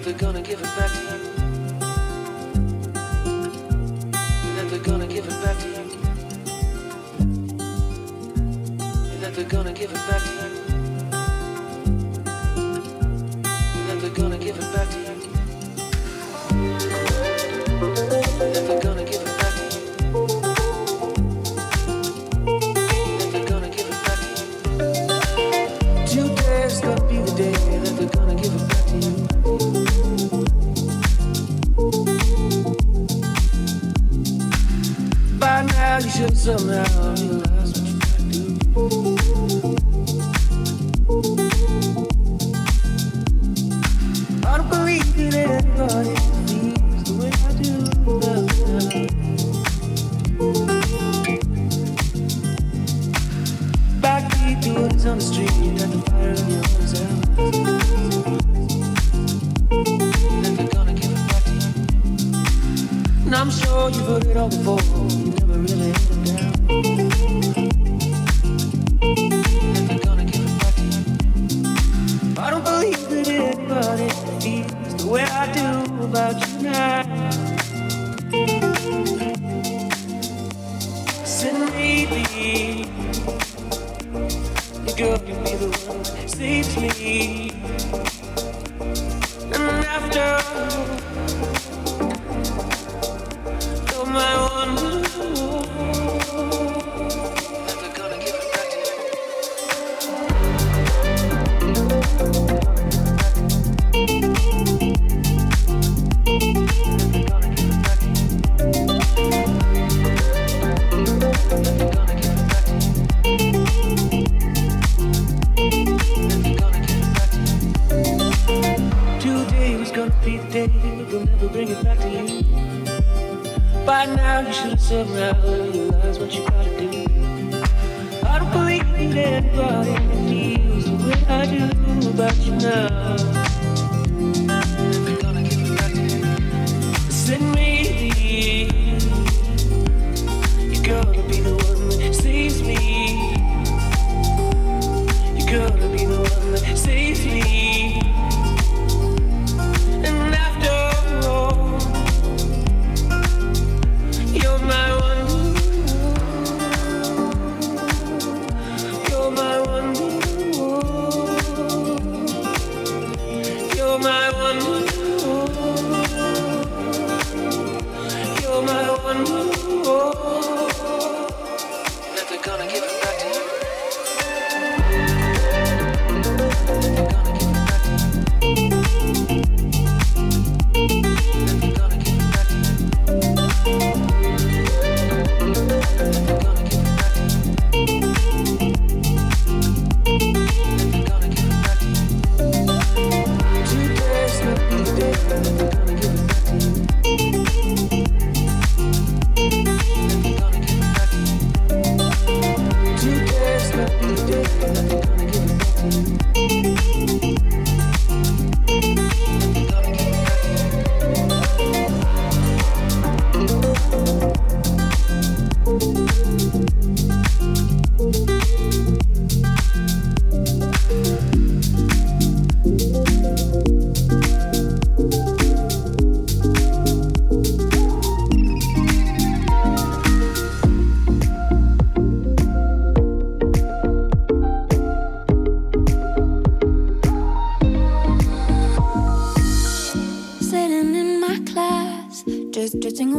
that they're gonna give it back to you. That they're gonna give it back to you. That they're gonna give it back to you. somehow. bring it back to you. By now you should have somehow Realize what you gotta do. I don't believe that anybody feels the way I do about you now.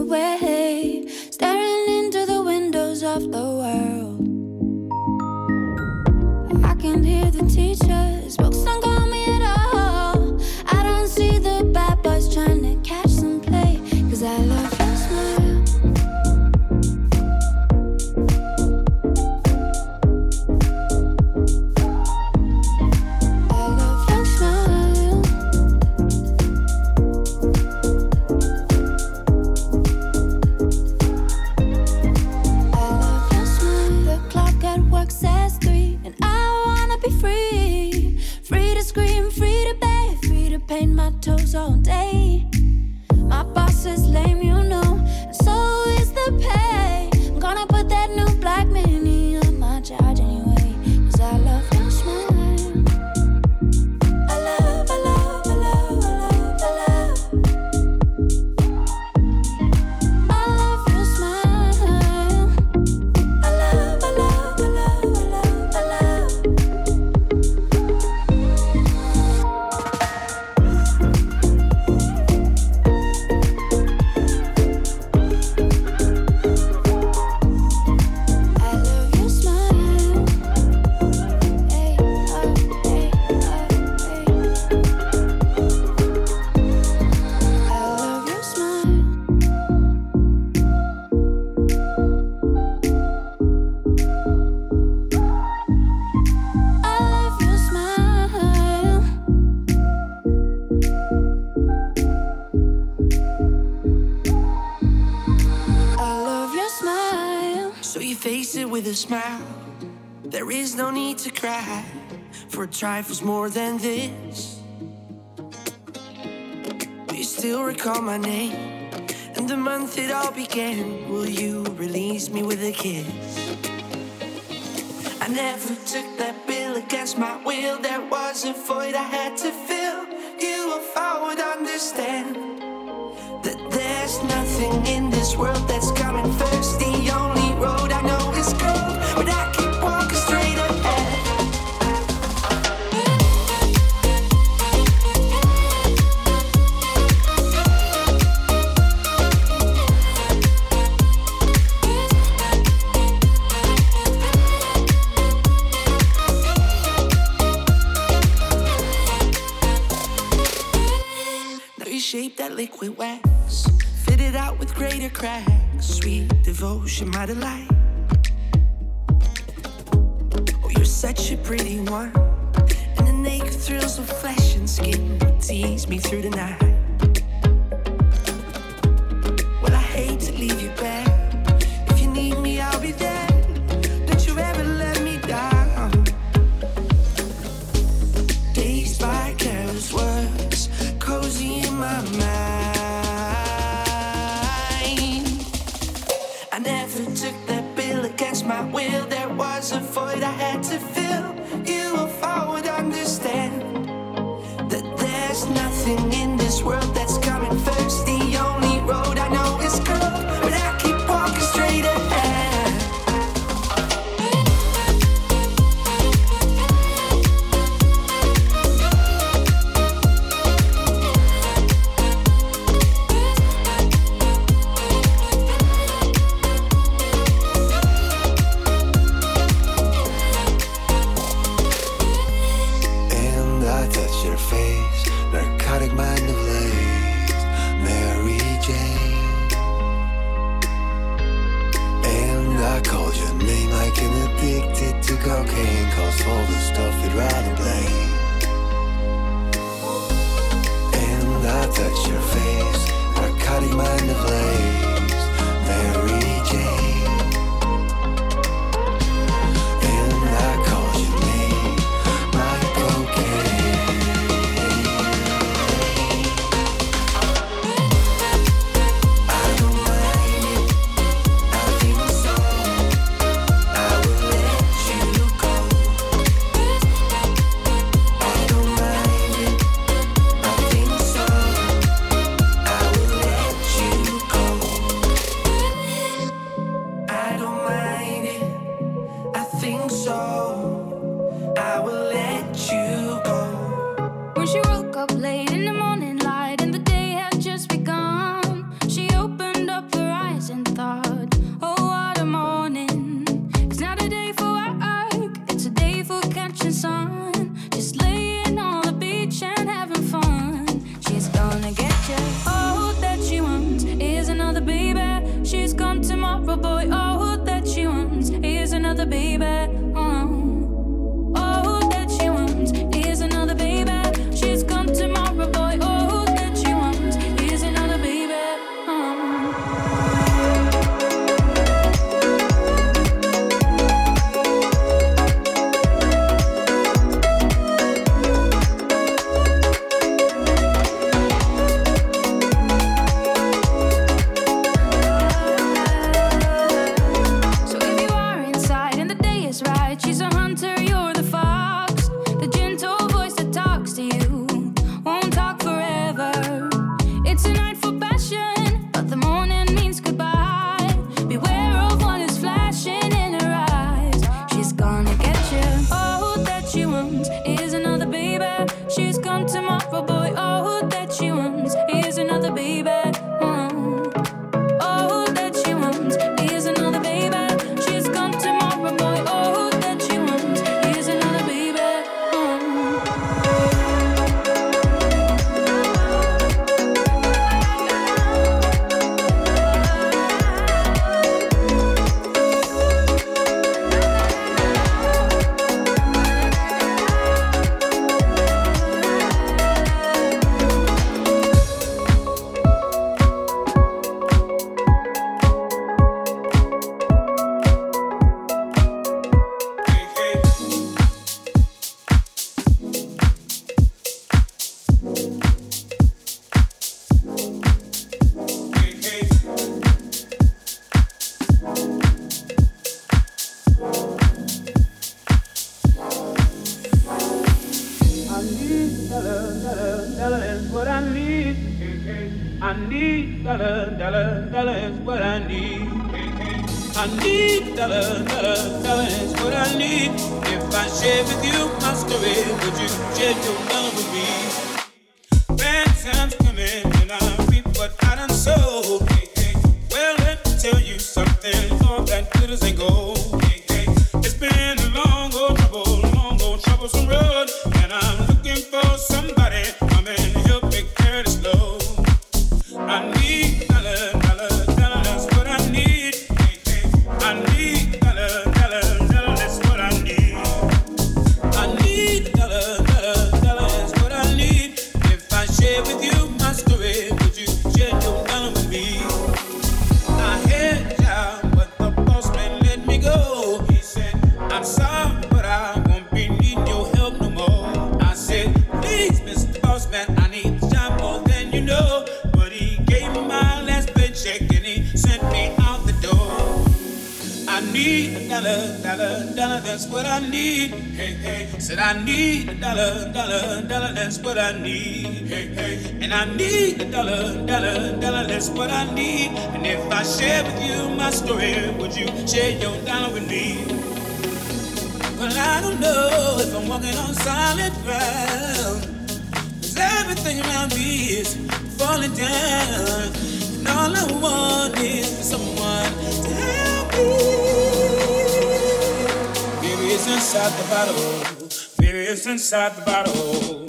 Where. Smile. There is no need to cry for trifles more than this. Do you still recall my name and the month it all began? Will you release me with a kiss? I never took that bill against my will. There was a void I had to fill. You, if I would understand that there's nothing in this world that's coming first. That liquid wax, fit it out with greater cracks. Sweet devotion, my delight. Oh, you're such a pretty one, and the naked thrills of flesh and skin tease me through the night. dollar, dollar, dollar, that's what I need. Hey, hey. And I need a dollar, dollar, dollar, that's what I need. And if I share with you my story, would you share your dollar with me? Well, I don't know if I'm walking on solid ground. Cause everything around me is falling down. And all I want is for someone to help me. Maybe it's inside the bottle inside the bottle.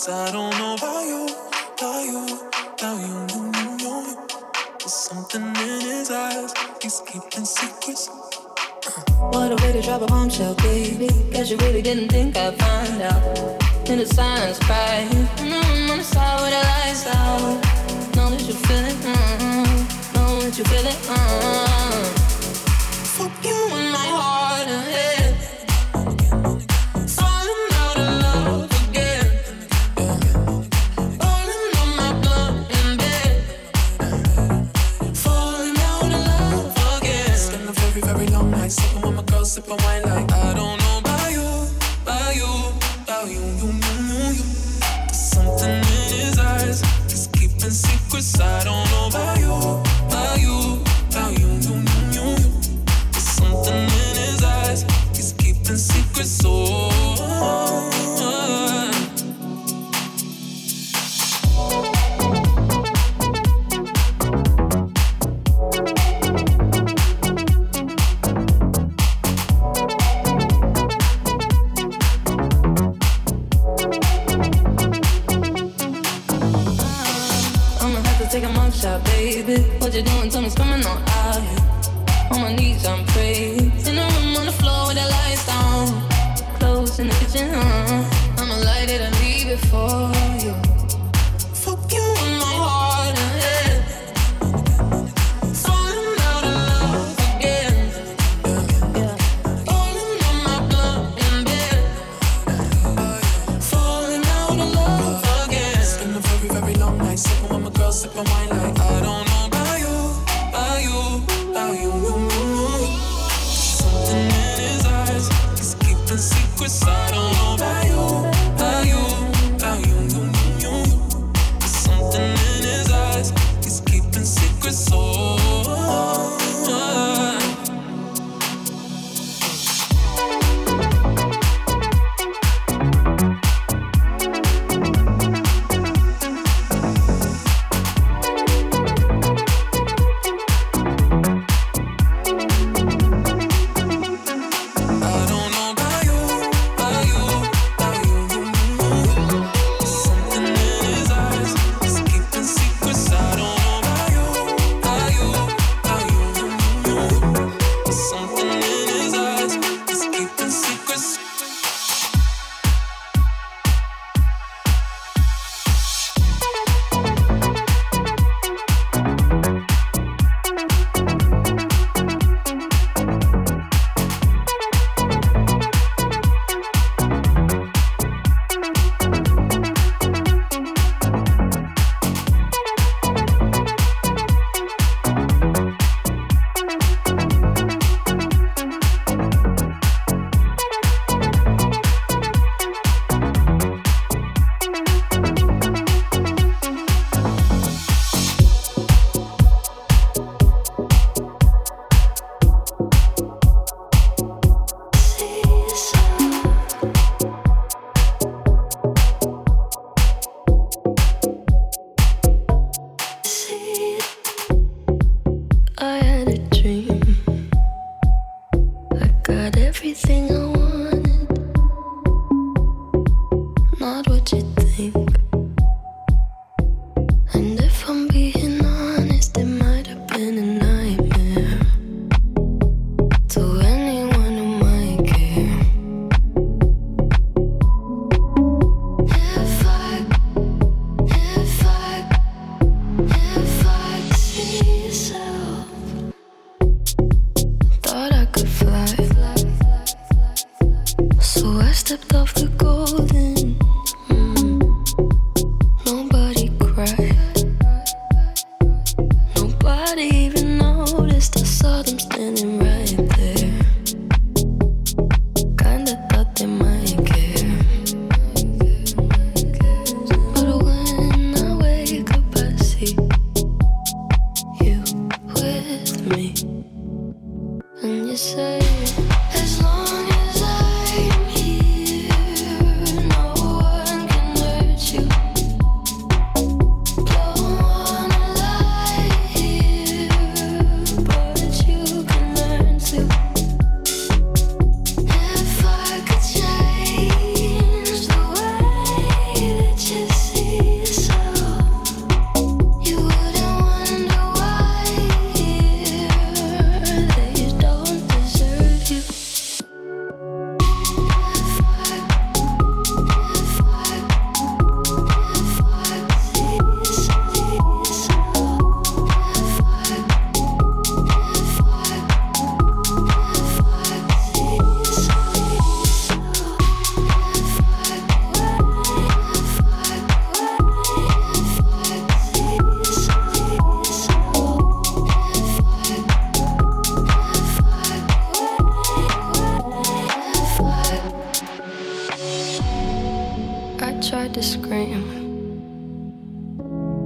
Cause I don't know about you, about you, about you, you, you, you. There's something in his eyes, he's keeping secrets. Uh. What a way to drop a bombshell, baby. Cause you really didn't think I'd find out. In the silence, right? Mm-hmm, on the side where the lights out. Know that you feel it, mm-hmm. know that you feel it, mm-hmm. Fuck you in my heart and head. and wine like sipping with my girl, sipping wine like I don't know about you, about you, about you. Something in his eyes, he's keeping secrets I don't.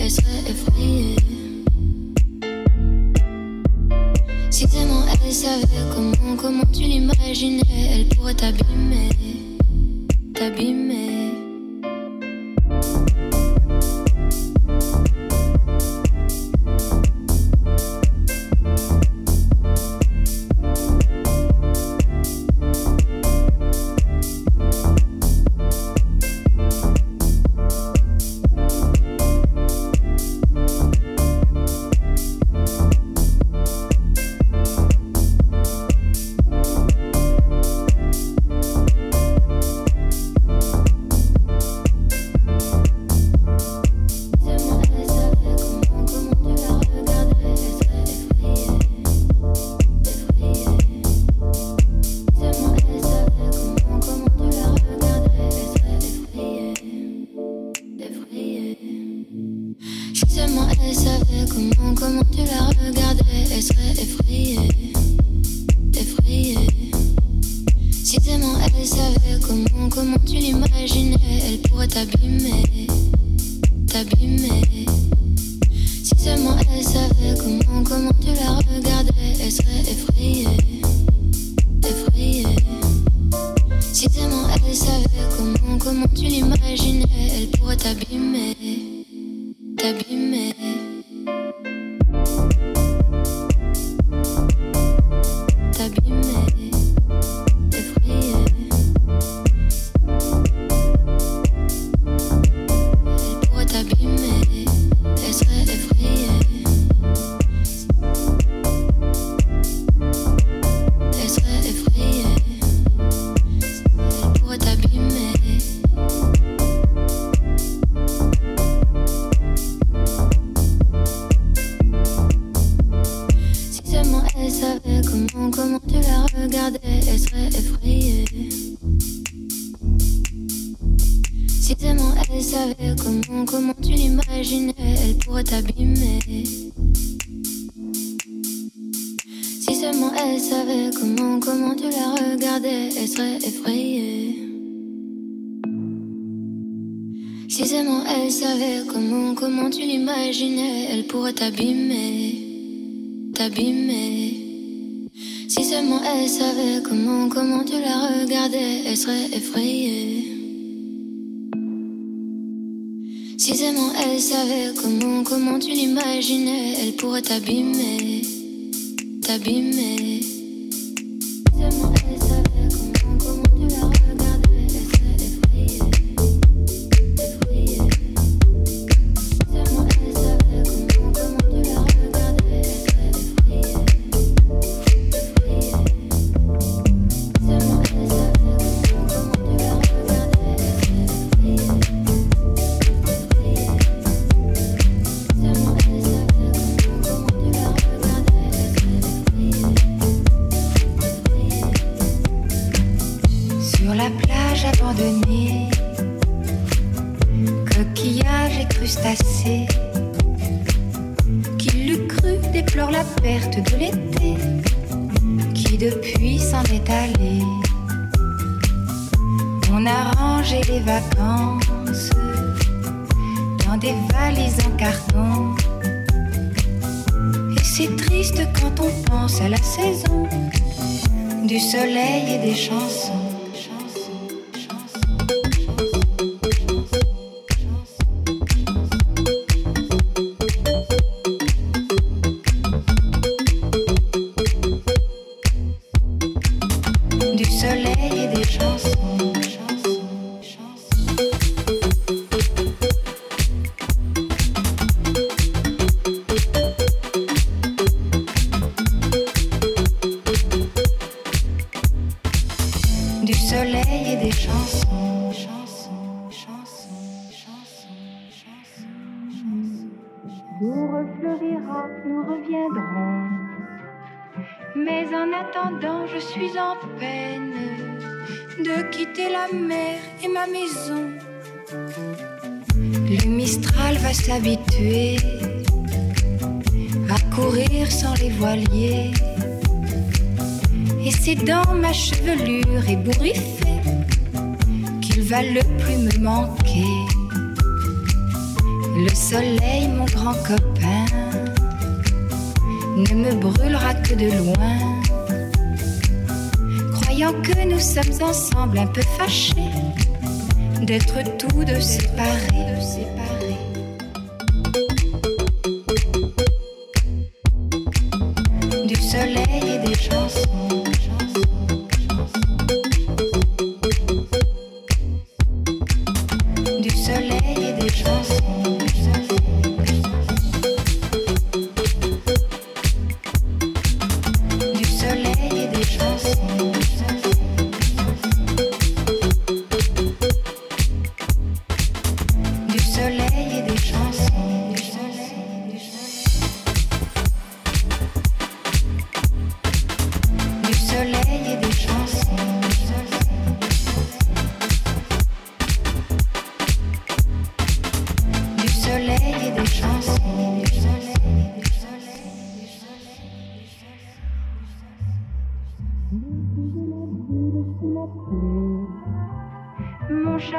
elle serait effrayée. Si seulement elle savait comment, comment tu l'imaginais, elle pourrait t'abîmer, t'abîmer. effrayée. Si seulement elle savait comment, comment tu l'imaginais, elle pourrait t'abîmer, t'abîmer. Si seulement elle savait comment, comment tu la regardais, elle serait effrayée. Si seulement elle savait comment, comment tu l'imaginais, elle pourrait t'abîmer, t'abîmer. du soleil et des chansons. un peu fâché d'être tous deux séparés.